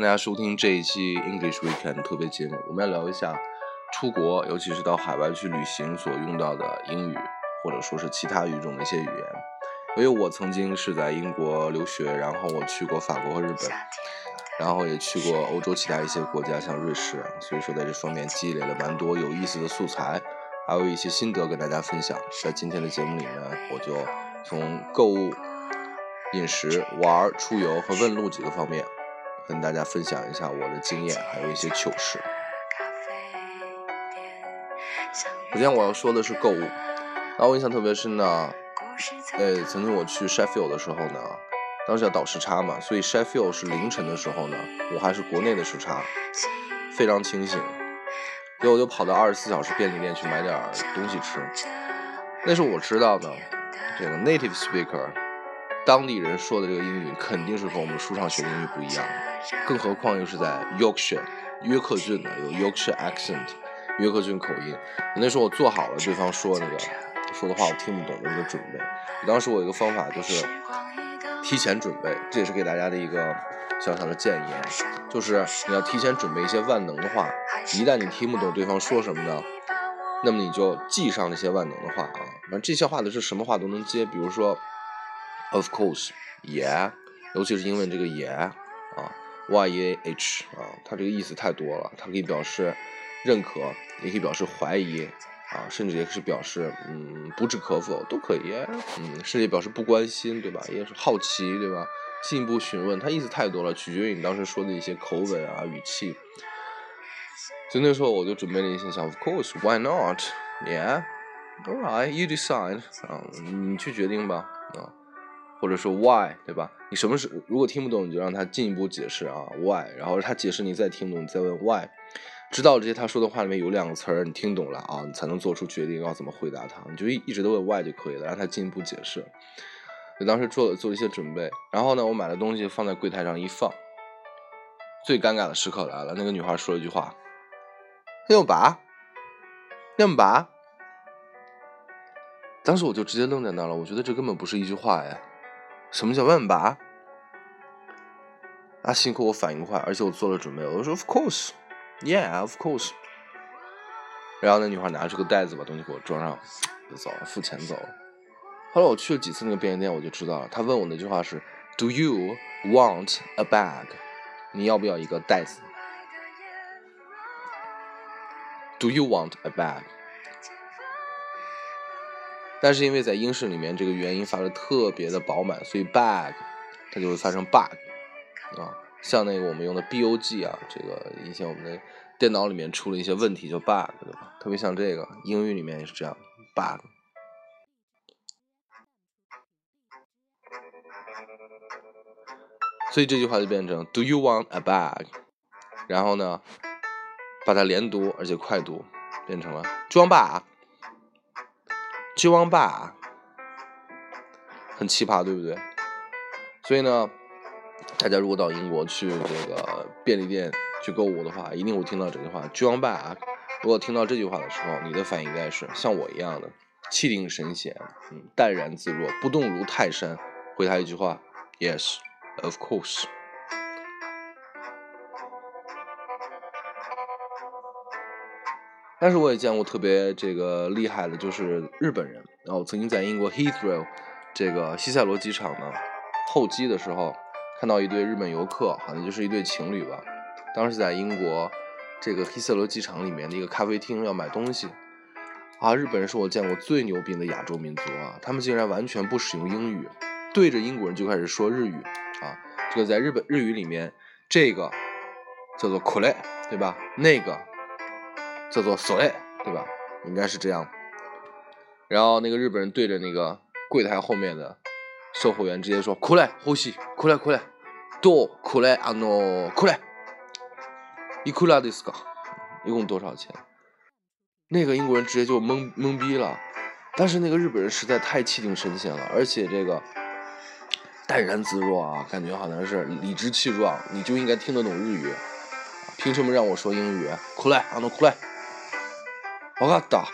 大家收听这一期 English Weekend 特别节目，我们要聊一下出国，尤其是到海外去旅行所用到的英语，或者说是其他语种的一些语言。因为我曾经是在英国留学，然后我去过法国和日本，然后也去过欧洲其他一些国家，像瑞士，所以说在这方面积累了蛮多有意思的素材，还有一些心得跟大家分享。在今天的节目里呢，我就从购物、饮食、玩、出游和问路几个方面。跟大家分享一下我的经验，还有一些糗事。首先我要说的是购物，然后我印象特别深呢。呃，曾经我去 Sheffield 的时候呢，当时要倒时差嘛，所以 Sheffield 是凌晨的时候呢，我还是国内的时差，非常清醒，所以我就跑到二十四小时便利店去买点东西吃。那时候我知道呢，这个 native speaker。当地人说的这个英语肯定是和我们书上学的英语不一样的，更何况又是在 Yorkshire 约克郡的，有 Yorkshire accent 约克郡口音。那时候我做好了对方说那个说的话我听不懂的一个准备。当时我有一个方法就是提前准备，这也是给大家的一个小小的建议啊，就是你要提前准备一些万能的话，一旦你听不懂对方说什么呢，那么你就记上那些万能的话啊，反正这些话的是什么话都能接，比如说。Of course, yeah，尤其是英文这个 yeah，y e a h 啊，它这个意思太多了，它可以表示认可，也可以表示怀疑啊，甚至也是表示嗯不置可否都可以，嗯，甚至表示不关心，对吧？也是好奇，对吧？进一步询问，它意思太多了，取决于你当时说的一些口吻啊语气。所以那时候我就准备了一些，想 Of course, why not? Yeah, all right, you decide 啊，你去决定吧啊。或者说 why 对吧？你什么是如果听不懂，你就让他进一步解释啊 why，然后他解释你再听懂，你再问 why，知道这些他说的话里面有两个词儿你听懂了啊，你才能做出决定要怎么回答他。你就一一直都问 why 就可以了，让他进一步解释。我当时做了做了一些准备，然后呢，我买的东西放在柜台上一放，最尴尬的时刻来了，那个女孩说了一句话：“要拔，要拔。”当时我就直接愣在那了，我觉得这根本不是一句话呀。什么叫万把？啊，幸亏我反应快，而且我做了准备。我说，Of course, yeah, of course。然后那女孩拿出个袋子，把东西给我装上，就走了，付钱走了。后来我去了几次那个便利店，我就知道了。他问我那句话是：Do you want a bag？你要不要一个袋子？Do you want a bag？但是因为在英式里面这个元音发的特别的饱满，所以 bag 它就会发成 bug 啊，像那个我们用的 bug 啊，这个以前我们的电脑里面出了一些问题就 bug 对吧？特别像这个英语里面也是这样 bug，所以这句话就变成 Do you want a bag？然后呢，把它连读而且快读，变成了装吧。去网吧，很奇葩，对不对？所以呢，大家如果到英国去这个便利店去购物的话，一定会听到这句话“去网吧”。如果听到这句话的时候，你的反应应该是像我一样的气定神闲，嗯，淡然自若，不动如泰山，回答一句话：“Yes, of course。”但是我也见过特别这个厉害的，就是日本人。然后曾经在英国 Heathrow 这个西塞罗机场呢候机的时候，看到一对日本游客，好像就是一对情侣吧。当时在英国这个希塞罗机场里面的一个咖啡厅要买东西啊，日本人是我见过最牛逼的亚洲民族啊，他们竟然完全不使用英语，对着英国人就开始说日语啊。这个在日本日语里面，这个叫做 k o r e 对吧？那个。叫做 s o e 对吧？应该是这样。然后那个日本人对着那个柜台后面的售货员直接说：“过来，呼吸，过来，过来，多过来啊诺，过来，一库拉迪斯卡，一共多少钱？”那个英国人直接就懵懵逼了。但是那个日本人实在太气定神闲了，而且这个淡然自若啊，感觉好像是理直气壮。你就应该听得懂日语，凭什么让我说英语？过来啊诺，过来。我靠打！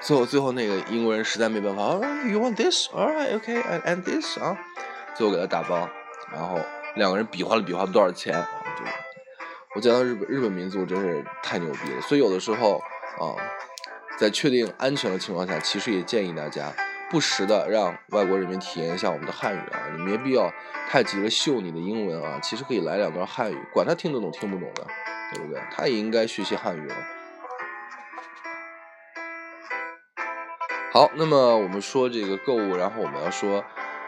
最后最后那个英国人实在没办法，Alright, you want this？All right，OK，and and this 啊，最后给他打包，然后两个人比划了比划多少钱？就我讲到日本日本民族真是太牛逼了，所以有的时候啊，在确定安全的情况下，其实也建议大家不时的让外国人民体验一下我们的汉语啊，你没必要太急着秀你的英文啊，其实可以来两段汉语，管他听得懂听不懂的，对不对？他也应该学习汉语了。好，那么我们说这个购物，然后我们要说，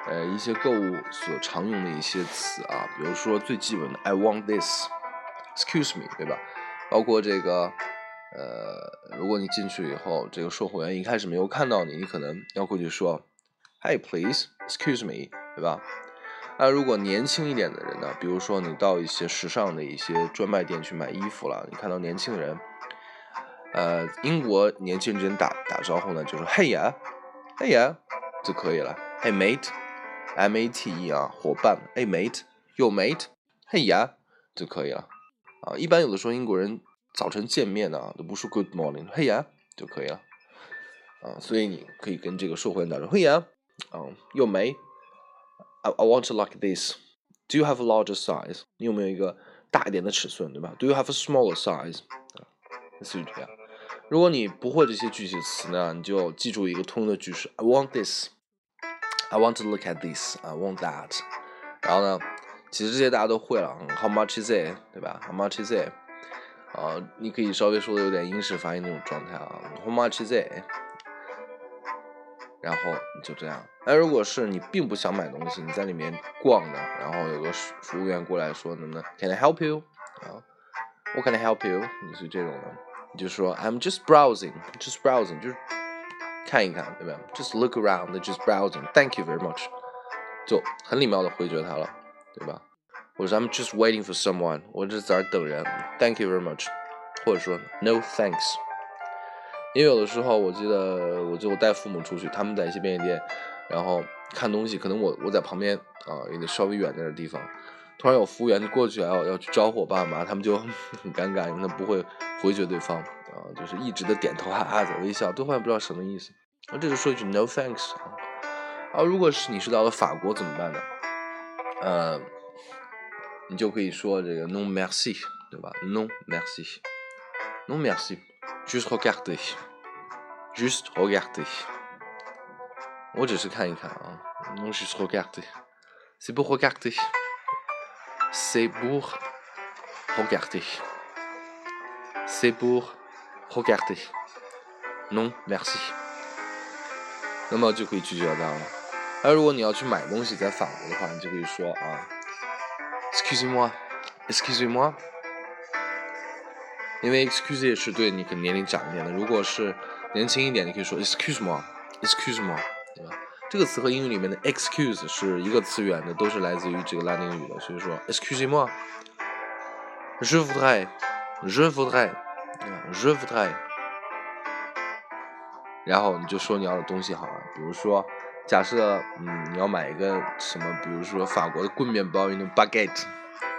呃，一些购物所常用的一些词啊，比如说最基本的 I want this，excuse me，对吧？包括这个，呃，如果你进去以后，这个售货员一开始没有看到你，你可能要过去说，Hey please，excuse me，对吧？那如果年轻一点的人呢，比如说你到一些时尚的一些专卖店去买衣服了，你看到年轻人。呃，英国年轻人之间打打招呼呢，就说 “Hey 呀，Hey 呀”就可以了。Hey mate，M A T E 啊，伙伴。Hey mate，Yo mate，Hey 呀就可以了。啊，一般有的时候英国人早晨见面呢，都不说 Good morning，Hey 呀就可以了。啊，所以你可以跟这个售货员打招呼，Hey 呀，啊，Yo mate，I I want to like this。Do you have a larger size？你有没有一个大一点的尺寸，对吧？Do you have a smaller size？类似于这样。如果你不会这些具体词呢，你就记住一个通用的句式：I want this, I want to look at this, I want that。然后呢，其实这些大家都会了，How much is it？对吧？How much is it？啊，你可以稍微说的有点英式发音那种状态啊，How much is it？然后你就这样。那如果是你并不想买东西，你在里面逛的，然后有个服务员过来说能不能，Can I help you？啊，What can I help you？你是这种的。你就说 I'm just browsing, just browsing，就是看一看，对吧？Just look around, just browsing. Thank you very much，就很礼貌的回绝他了，对吧？或者 I'm just waiting for someone，我只是在这等人。Thank you very much，或者说 No thanks。因为有的时候，我记得我就带父母出去，他们在一些便利店，然后看东西，可能我我在旁边啊，有点稍微远点的地方。突然有服务员就过去要要去招呼我爸妈，他们就很尴尬，因为他不会回绝对方啊，就是一直的点头哈哈的微笑，对方也不知道什么意思。那这就说一句 no thanks 啊。啊，如果是你是到了法国怎么办呢？呃，你就可以说这个 non merci，对吧？non merci，non merci，juste regarder，juste regarder，我只是看一看啊，non juste regarder，c'est pour regarder。C'est pour regarder. C'est pour regarder. Non, merci. 那么就可以拒绝他了。而如果你要去买东西，在法国的话，你就可以说啊，Excuse-moi，Excuse-moi。因为 Excuse 是对你可能年龄长一点的，如果是年轻一点，你可以说 Excuse-moi，Excuse-moi，对吧？这个词和英语里面的 excuse 是一个词源的，都是来自于这个拉丁语的。所以说，excusez-moi，je voudrais Je voudrais，je voudrais。然后你就说你要的东西好了，比如说，假设嗯你要买一个什么，比如说法国的棍面包，用 baguette，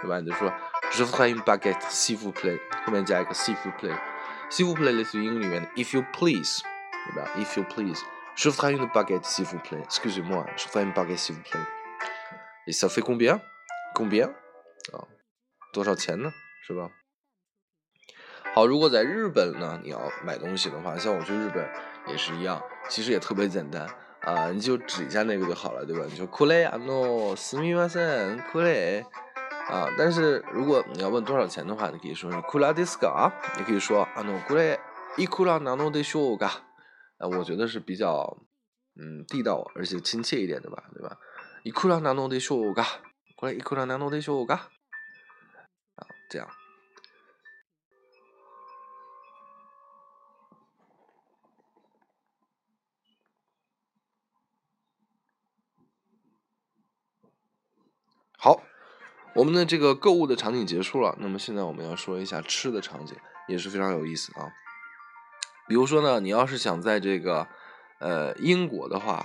对吧？你就说 je voudrais une baguette，s'il vous plaît，后面加一个 s'il vous plaît，s'il vous plaît 类似于英语里面的 if you please，对吧？if you please。Je voudrais une baguette, s'il vous plaît. Excusez-moi, je voudrais une baguette, s'il vous plaît. Et ça fait combien? Combien? 啊，多少钱呢？是吧？好，如果在日本呢，你要买东西的话，像我去日本也是一样，其实也特别简单啊，你就指一下那个就好了，对吧？你说 kule ano sumimasen kule 啊，但是如果你要问多少钱的话，你可以说是 kula desu ka，你可以说 ano kule ikura nano desho ga。啊，我觉得是比较，嗯，地道而且亲切一点的吧，对吧？いくらなのでしょうか？これいくらなのでしょうか？啊，这样。 我们的这个购物的场景结束了，那么现在我们要说一下吃的场景，也是非常有意思啊。比如说呢，你要是想在这个，呃，英国的话，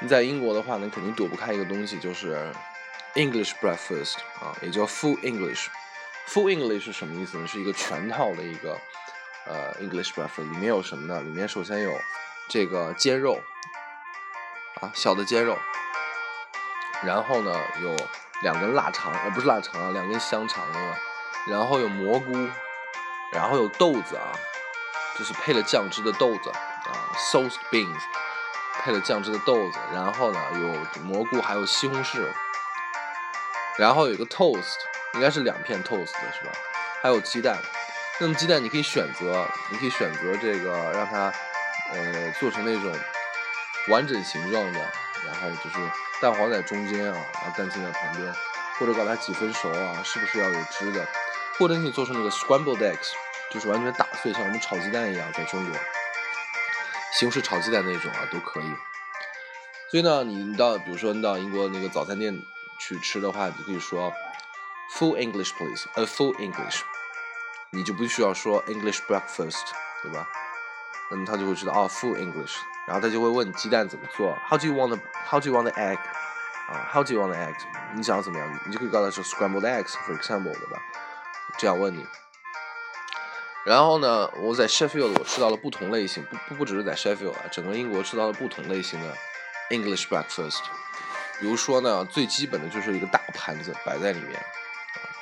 你在英国的话，你肯定躲不开一个东西，就是 English breakfast 啊，也叫 full English。full English 是什么意思呢？是一个全套的一个呃 English breakfast，里面有什么呢？里面首先有这个煎肉啊，小的煎肉，然后呢有两根腊肠，呃不是腊肠啊，两根香肠啊，然后有蘑菇，然后有豆子啊，就是配了酱汁的豆子啊，sauce beans，配了酱汁的豆子，然后呢有蘑菇，还有西红柿，然后有一个 toast，应该是两片 toast 是吧？还有鸡蛋。那么鸡蛋你可以选择，你可以选择这个让它，呃，做成那种完整形状的，然后就是蛋黄在中间啊，然后蛋清在旁边，或者把它几分熟啊，是不是要有汁的？或者你做成那个 scrambled eggs，就是完全打碎，像我们炒鸡蛋一样，在中国西红柿炒鸡蛋那种啊，都可以。所以呢，你到比如说你到英国那个早餐店去吃的话，你可以说 full English please，a full English。你就不需要说 English breakfast，对吧？那么他就会知道哦，full English，然后他就会问鸡蛋怎么做，How do you want the How do you want the egg？啊，How do you want the egg？你想要怎么样？你就可以告诉他说 scrambled eggs，for example，对吧？这样问你。然后呢，我在 Sheffield 我吃到了不同类型，不不不只是在 Sheffield 啊，整个英国吃到了不同类型的 English breakfast。比如说呢，最基本的就是一个大盘子摆在里面。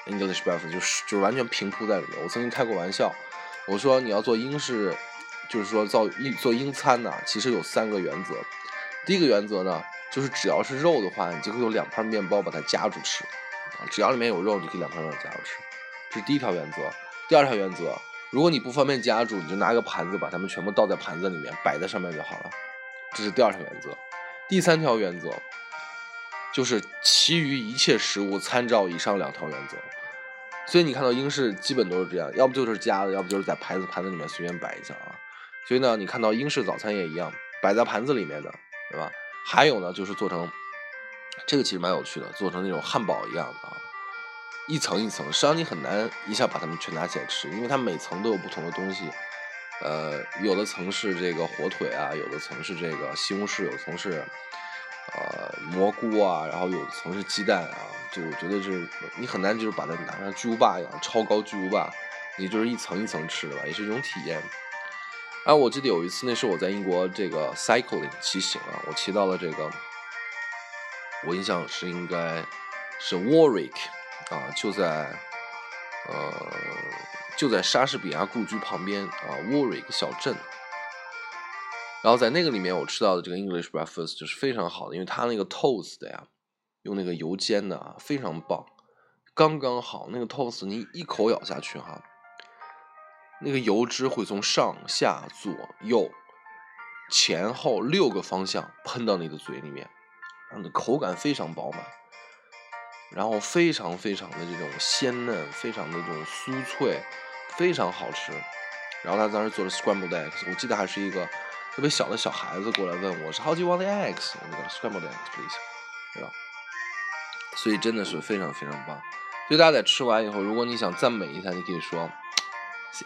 English breakfast 就是就是完全平铺在里面。我曾经开过玩笑，我说你要做英式，就是说造英做英餐呢，其实有三个原则。第一个原则呢，就是只要是肉的话，你就可以用两片面包把它夹住吃啊。只要里面有肉，你可以两片面包夹住吃，这是第一条原则。第二条原则，如果你不方便夹住，你就拿个盘子把它们全部倒在盘子里面，摆在上面就好了。这是第二条原则。第三条原则。就是其余一切食物参照以上两条原则，所以你看到英式基本都是这样，要不就是夹的，要不就是在盘子盘子里面随便摆一下啊。所以呢，你看到英式早餐也一样，摆在盘子里面的，对吧？还有呢，就是做成这个其实蛮有趣的，做成那种汉堡一样的啊，一层一层，实际上你很难一下把它们全拿起来吃，因为它每层都有不同的东西，呃，有的层是这个火腿啊，有的层是这个西红柿，有的层是。呃，蘑菇啊，然后有的层是鸡蛋啊，就我觉得就是你很难就是把它拿上巨无霸一样超高巨无霸，你就是一层一层吃的吧，也是一种体验。哎，我记得有一次，那是我在英国这个 cycling 骑行啊，我骑到了这个，我印象是应该是 Warwick 啊，就在呃就在莎士比亚故居旁边啊，Warwick 小镇。然后在那个里面，我吃到的这个 English breakfast 就是非常好的，因为它那个 toast 的呀，用那个油煎的啊，非常棒，刚刚好。那个 toast 你一口咬下去哈，那个油脂会从上下左右前后六个方向喷到你的嘴里面，让你的口感非常饱满，然后非常非常的这种鲜嫩，非常的这种酥脆，非常好吃。然后他当时做的 scrambled eggs，我记得还是一个。特别小的小孩子过来问我是 How do you want the eggs？那个 scrambled eggs please，对吧？所以真的是非常非常棒。所以大家在吃完以后，如果你想赞美一下，你可以说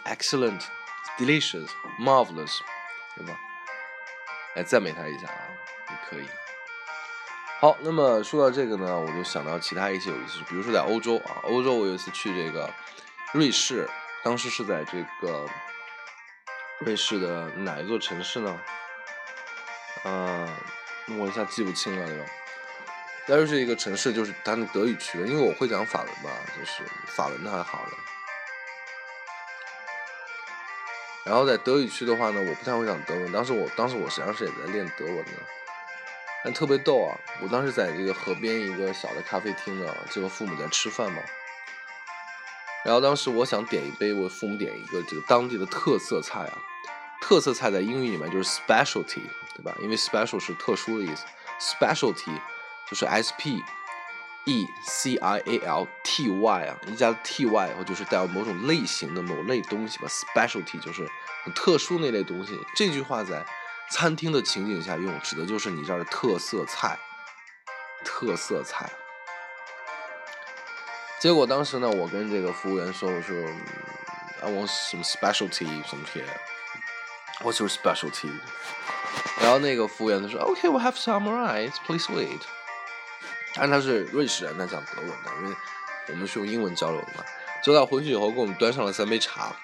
excellent，delicious，marvelous，对吧？来赞美他一下啊，也可以。好，那么说到这个呢，我就想到其他一些有意思，比如说在欧洲啊，欧洲我有一次去这个瑞士，当时是在这个。瑞士的哪一座城市呢？嗯，我一下记不清了，对吧？但是是一个城市，就是它那德语区的，因为我会讲法文嘛，就是法文的还好了。然后在德语区的话呢，我不太会讲德文。当时我当时我实际上是也在练德文的，但特别逗啊！我当时在这个河边一个小的咖啡厅呢，这个父母在吃饭嘛。然后当时我想点一杯，我父母点一个这个当地的特色菜啊，特色菜在英语里面就是 specialty，对吧？因为 special 是特殊的意思，specialty 就是 s p e c i a l t y 啊，一加 t y 以后就是带有某种类型的某类东西吧，specialty 就是特殊那类东西。这句话在餐厅的情景下用，指的就是你这儿的特色菜，特色菜。结果当时呢，我跟这个服务员说：“我说，I want some specialty 什么些，What's your specialty？” 然后那个服务员他说：“OK, we have some rice, please wait。”但他是瑞士人，他讲德文的，因为我们是用英文交流的嘛。结果他回去以后给我们端上了三杯茶，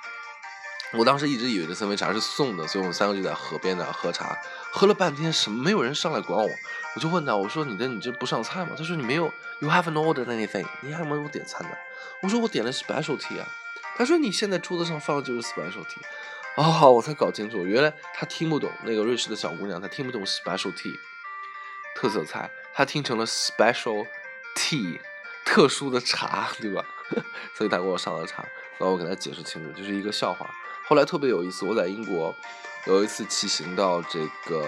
我当时一直以为这三杯茶是送的，所以我们三个就在河边那喝茶，喝了半天，什么没有人上来管我，我就问他，我说你的你这不上菜吗？他说你没有，You haven't ordered anything，你还没有点餐呢。我说我点的 specialty 啊。他说你现在桌子上放的就是 specialty。哦，我才搞清楚，原来他听不懂那个瑞士的小姑娘，她听不懂 specialty 特色菜，她听成了 special tea 特殊的茶，对吧？所以他给我上了茶，然后我给他解释清楚，就是一个笑话。后来特别有意思，我在英国有一次骑行到这个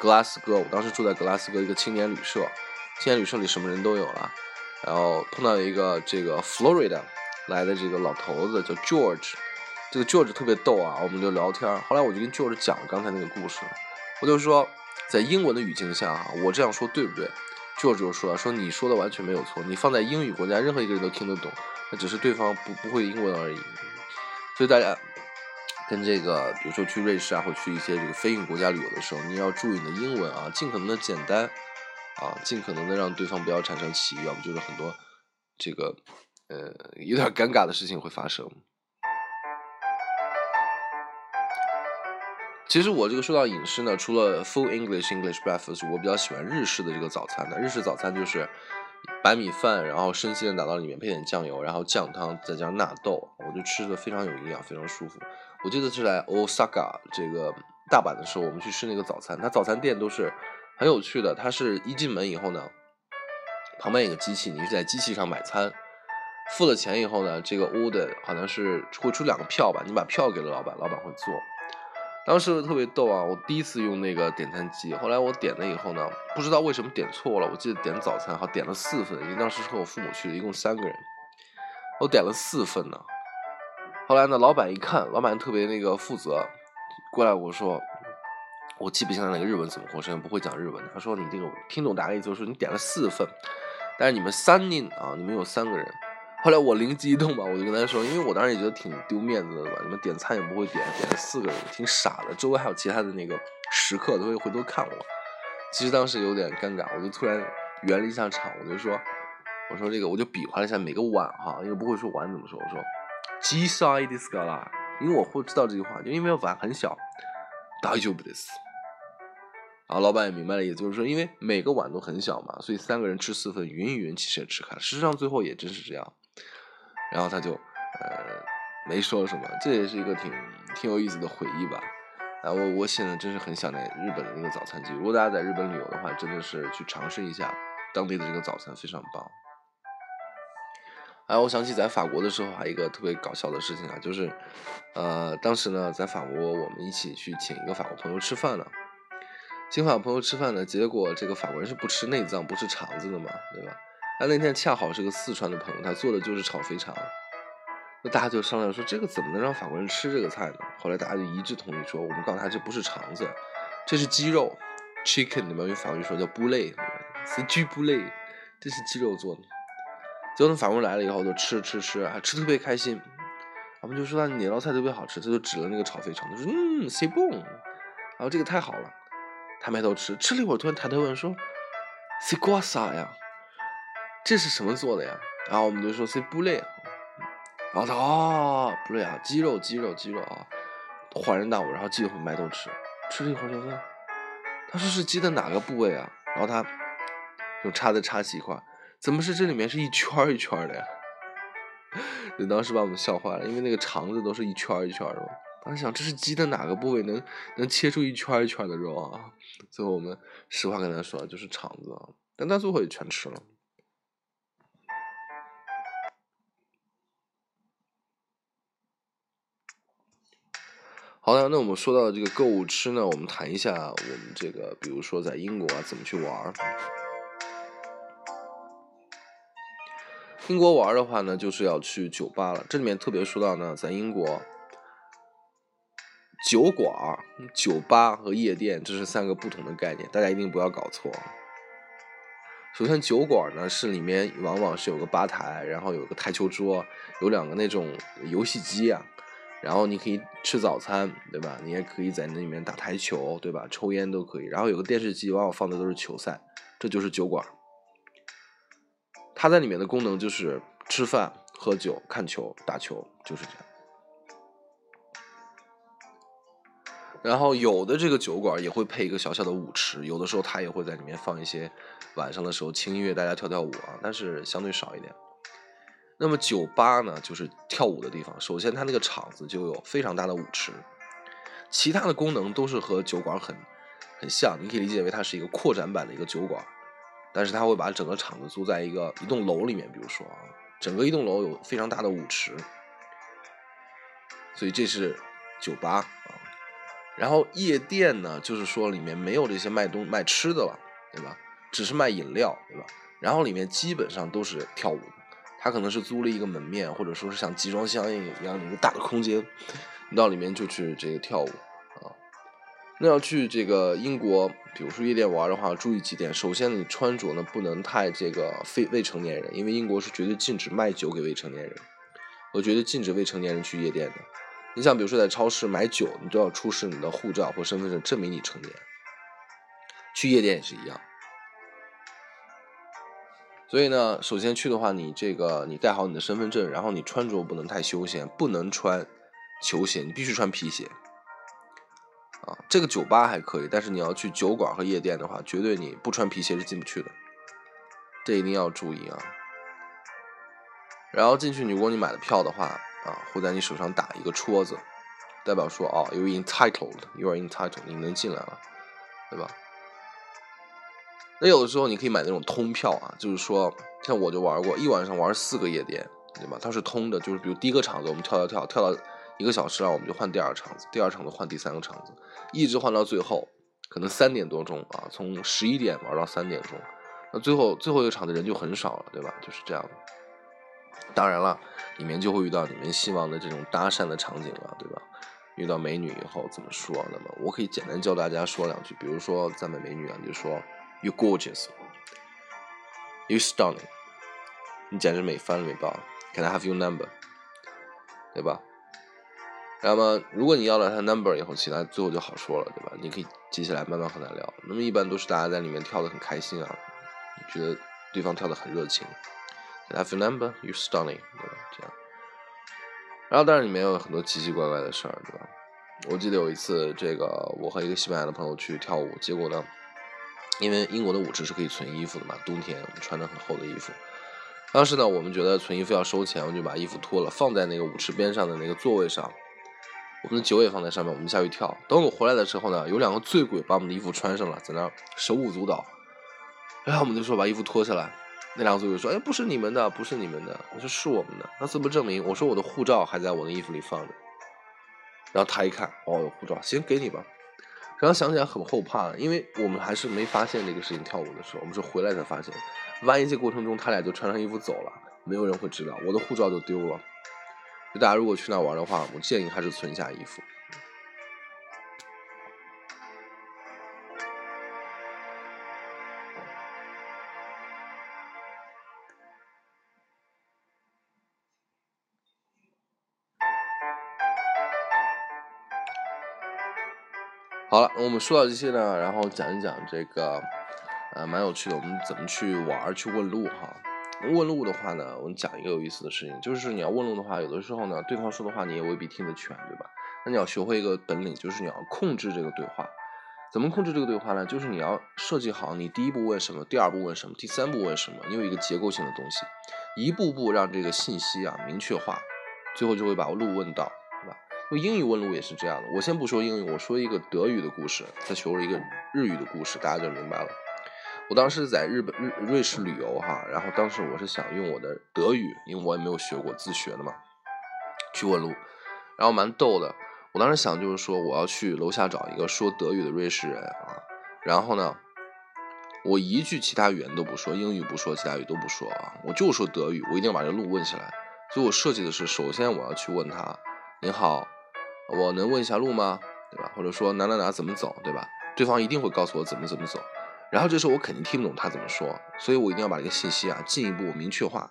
格拉斯哥，我当时住在格拉斯哥一个青年旅社，青年旅社里什么人都有了，然后碰到一个这个 Florida 来的这个老头子叫 George，这个 George 特别逗啊，我们就聊天，后来我就跟 George 讲刚才那个故事，我就说在英文的语境下哈，我这样说对不对？George 就说说你说的完全没有错，你放在英语国家，任何一个人都听得懂，那只是对方不不会英文而已，所以大家。跟这个，比如说去瑞士啊，或去一些这个非英语国家旅游的时候，你要注意你的英文啊，尽可能的简单啊，尽可能的让对方不要产生歧义，要不就是很多这个呃有点尴尬的事情会发生。其实我这个说到饮食呢，除了 full English English breakfast，我比较喜欢日式的这个早餐的。日式早餐就是白米饭，然后生鲜的打到里面，配点酱油，然后酱汤，再加纳豆，我就吃的非常有营养，非常舒服。我记得是在 Osaka 这个大阪的时候，我们去吃那个早餐。它早餐店都是很有趣的。它是一进门以后呢，旁边有个机器，你是在机器上买餐，付了钱以后呢，这个 order 好像是会出两个票吧，你把票给了老板，老板会做。当时特别逗啊，我第一次用那个点餐机，后来我点了以后呢，不知道为什么点错了。我记得点早餐好点了四份，因为当时是和我父母去的，一共三个人，我点了四份呢。后来呢，老板一看，老板特别那个负责，过来我说，我记不清他那个日文怎么回事，不会讲日文。他说你这个听懂大概意思，就是你点了四份，但是你们三人啊，你们有三个人。后来我灵机一动吧，我就跟他说，因为我当时也觉得挺丢面子的吧，你们点餐也不会点，点了四个人，挺傻的。周围还有其他的那个食客都会回头看我，其实当时有点尴尬，我就突然圆了一下场，我就说，我说这个我就比划了一下每个碗哈，因为不会说碗怎么说，我说。小さいですから，因为我会知道这句话，就因为碗很小，大丈夫です。然后老板也明白了，也就是说，因为每个碗都很小嘛，所以三个人吃四份，匀一匀其实也吃开了。事实上最后也真是这样。然后他就呃没说什么，这也是一个挺挺有意思的回忆吧。啊，我我现在真是很想念日本的那个早餐机。如果大家在日本旅游的话，真的是去尝试一下当地的这个早餐，非常棒。 哎，我想起在法国的时候，还有一个特别搞笑的事情啊，就是，呃，当时呢，在法国，我们一起去请一个法国朋友吃饭呢，请法国朋友吃饭呢，结果这个法国人是不吃内脏、不吃肠子的嘛，对吧？那那天恰好是个四川的朋友，他做的就是炒肥肠，那大家就商量说，这个怎么能让法国人吃这个菜呢？后来大家就一致同意说，我们告诉他这不是肠子，这是鸡肉，chicken，你们用法语说叫 b o u l e t 是鸡 b o u l e t 这是鸡肉做的。结果等法国人来了以后，就吃吃吃，还吃特别开心。我们就说他哪道菜特别好吃，他就指了那个炒肥肠，他说：“嗯，c'est bon。”然后这个太好了，他埋头吃，吃了一会儿，突然抬头问说：“c'est quoi ça 呀？这是什么做的呀？”然后我们就说：“c'est boulet。”然后他哦，Bole 啊，鸡肉，鸡肉，鸡肉啊，恍然大悟，然后继续埋头吃，吃了一会儿就问：“他说是鸡的哪个部位啊？”然后他用叉子叉起一块。怎么是这里面是一圈一圈的呀？就当时把我们笑坏了，因为那个肠子都是一圈一圈的。当时想这是鸡的哪个部位能能切出一圈一圈的肉啊？最后我们实话跟他说，就是肠子，但他最后也全吃了。好的，那我们说到这个购物吃呢，我们谈一下我们这个，比如说在英国啊，怎么去玩。英国玩的话呢，就是要去酒吧了。这里面特别说到呢，在英国，酒馆、酒吧和夜店这是三个不同的概念，大家一定不要搞错。首先，酒馆呢是里面往往是有个吧台，然后有个台球桌，有两个那种游戏机啊，然后你可以吃早餐，对吧？你也可以在那里面打台球，对吧？抽烟都可以。然后有个电视机，往往放的都是球赛，这就是酒馆。它在里面的功能就是吃饭、喝酒、看球、打球，就是这样。然后有的这个酒馆也会配一个小小的舞池，有的时候他也会在里面放一些晚上的时候轻音乐，大家跳跳舞啊，但是相对少一点。那么酒吧呢，就是跳舞的地方。首先，它那个场子就有非常大的舞池，其他的功能都是和酒馆很很像，你可以理解为它是一个扩展版的一个酒馆。但是它会把整个场子租在一个一栋楼里面，比如说啊，整个一栋楼有非常大的舞池，所以这是酒吧啊。然后夜店呢，就是说里面没有这些卖东卖吃的了，对吧？只是卖饮料，对吧？然后里面基本上都是跳舞的，他可能是租了一个门面，或者说是像集装箱一样一个大的空间，你到里面就去这个跳舞。那要去这个英国，比如说夜店玩的话，注意几点。首先，你穿着呢不能太这个非未成年人，因为英国是绝对禁止卖酒给未成年人，我绝对禁止未成年人去夜店的。你像比如说在超市买酒，你都要出示你的护照或身份证证明你成年。去夜店也是一样。所以呢，首先去的话，你这个你带好你的身份证，然后你穿着不能太休闲，不能穿球鞋，你必须穿皮鞋。啊，这个酒吧还可以，但是你要去酒馆和夜店的话，绝对你不穿皮鞋是进不去的，这一定要注意啊。然后进去，如果你买的票的话，啊，会在你手上打一个戳子，代表说哦，you entitled，you are entitled，你能进来了，对吧？那有的时候你可以买那种通票啊，就是说像我就玩过，一晚上玩四个夜店，对吧？它是通的，就是比如第一个场子我们跳跳跳跳到。一个小时啊，我们就换第二场子，第二场子换第三个场子，一直换到最后，可能三点多钟啊，从十一点玩到三点钟，那最后最后一个场子人就很少了，对吧？就是这样。当然了，里面就会遇到你们希望的这种搭讪的场景了，对吧？遇到美女以后怎么说？那么我可以简单教大家说两句，比如说赞美美女啊，你就说 You gorgeous，You stunning，你简直美翻了美爆了，Can I have your number？对吧？那么，如果你要了他 number 以后，其他最后就好说了，对吧？你可以接下来慢慢和他聊。那么一般都是大家在里面跳的很开心啊，觉得对方跳的很热情。Have number, you stunning，对吧？这样。然后当然里面有很多奇奇怪怪的事儿，对吧？我记得有一次，这个我和一个西班牙的朋友去跳舞，结果呢，因为英国的舞池是可以存衣服的嘛，冬天我们穿着很厚的衣服。当时呢，我们觉得存衣服要收钱，我们就把衣服脱了，放在那个舞池边上的那个座位上。我们的酒也放在上面，我们下去跳。等我回来的时候呢，有两个醉鬼把我们的衣服穿上了，在那手舞足蹈。然后我们就说把衣服脱下来。那两个醉鬼说：“哎，不是你们的，不是你们的。”我说：“是我们的。”那怎么证明？我说：“我的护照还在我的衣服里放着。”然后他一看，哦，有护照，行，给你吧。然后想起来很后怕，因为我们还是没发现这个事情。跳舞的时候，我们是回来才发现。万一这过程中他俩就穿上衣服走了，没有人会知道，我的护照就丢了。大家如果去那玩的话，我建议还是存下衣服。好了，我们说到这些呢，然后讲一讲这个，呃，蛮有趣的，我们怎么去玩去问路哈。问路的话呢，我们讲一个有意思的事情，就是你要问路的话，有的时候呢，对方说的话你也未必听得全，对吧？那你要学会一个本领，就是你要控制这个对话。怎么控制这个对话呢？就是你要设计好你第一步问什么，第二步问什么，第三步问什么，你有一个结构性的东西，一步步让这个信息啊明确化，最后就会把路问到，对吧？用英语问路也是这样的。我先不说英语，我说一个德语的故事，再学一个日语的故事，大家就明白了。我当时在日本、日瑞士旅游哈，然后当时我是想用我的德语，因为我也没有学过，自学的嘛，去问路，然后蛮逗的。我当时想就是说，我要去楼下找一个说德语的瑞士人啊，然后呢，我一句其他语言都不说，英语不说，其他语都不说啊，我就说德语，我一定要把这路问起来。所以我设计的是，首先我要去问他，您好，我能问一下路吗？对吧？或者说哪哪哪怎么走，对吧？对方一定会告诉我怎么怎么走。然后这时候我肯定听不懂他怎么说，所以我一定要把这个信息啊进一步明确化。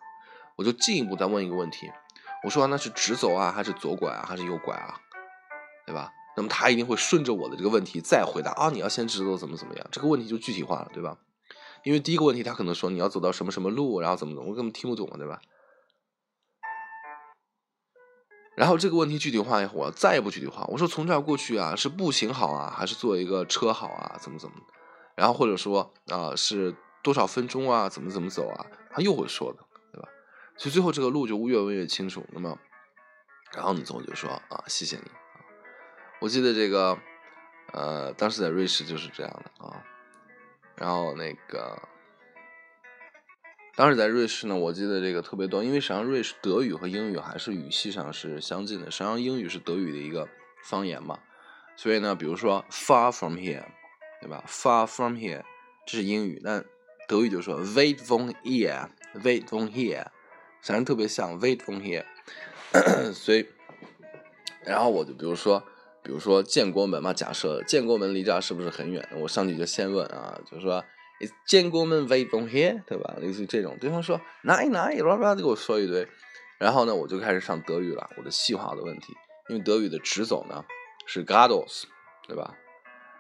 我就进一步再问一个问题，我说那是直走啊，还是左拐啊，还是右拐啊，对吧？那么他一定会顺着我的这个问题再回答啊，你要先直走怎么怎么样？这个问题就具体化了，对吧？因为第一个问题他可能说你要走到什么什么路，然后怎么怎么，我根本听不懂，对吧？然后这个问题具体化以后，我再也不具体化。我说从这儿过去啊，是步行好啊，还是坐一个车好啊？怎么怎么？然后或者说啊，是多少分钟啊？怎么怎么走啊？他又会说的，对吧？所以最后这个路就越问越清楚。那么，然后你总就说啊，谢谢你。我记得这个，呃，当时在瑞士就是这样的啊。然后那个。当时在瑞士呢，我记得这个特别多，因为实际上瑞士德语和英语还是语系上是相近的。实际上英语是德语的一个方言嘛，所以呢，比如说 far from here，对吧？far from here，这是英语，那德语就说 wait from here，wait from here，反正特别像 wait from here。所以，然后我就比如说，比如说建国门嘛，假设建国门离这是不是很远？我上去就先问啊，就是说。建国门 wait from here，对吧？类似于这种，对方说 nine nine，叭叭就给我说一堆，然后呢，我就开始上德语了，我的细化的问题，因为德语的直走呢是 g a d o s 对吧？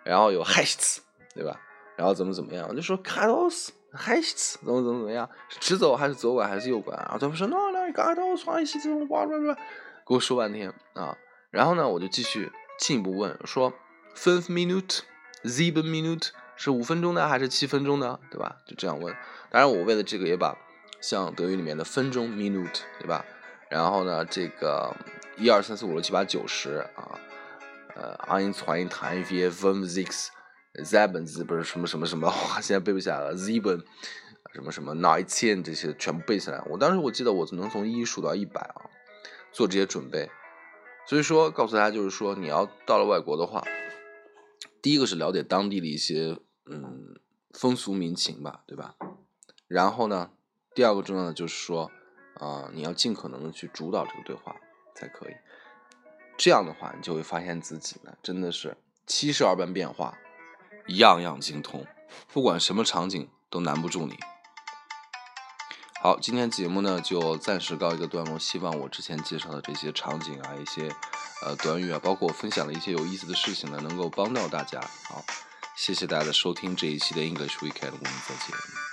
然后有 hechts，对吧？然后怎么怎么样，我就说 g a d o s hechts，怎么怎么怎么样，是直走还是左拐还是右拐？然后他们说 no no g a d o s 还是这种叭叭叭，给我说半天啊，然后呢，我就继续进一步问说 five minute，seven minute。是五分钟的还是七分钟的，对吧？就这样问。当然，我为了这个也把像德语里面的分钟 （minute），对吧？然后呢，这个一二三四五六七八九十啊，呃，ein zwei drei vier fünf sechs sieben 不是什么什么什么，哇，现在背不下来了。sieben 什么什么 nineteen 这些全部背下来。我当时我记得我能从一数到一百啊，做这些准备。所以说，告诉大家就是说，你要到了外国的话，第一个是了解当地的一些。嗯，风俗民情吧，对吧？然后呢，第二个重要的就是说，啊，你要尽可能的去主导这个对话才可以。这样的话，你就会发现自己呢，真的是七十二般变化，样样精通，不管什么场景都难不住你。好，今天节目呢就暂时告一个段落。希望我之前介绍的这些场景啊，一些呃短语啊，包括我分享的一些有意思的事情呢，能够帮到大家。好。谢谢大家的收听，这一期的 English Weekend，我们再见。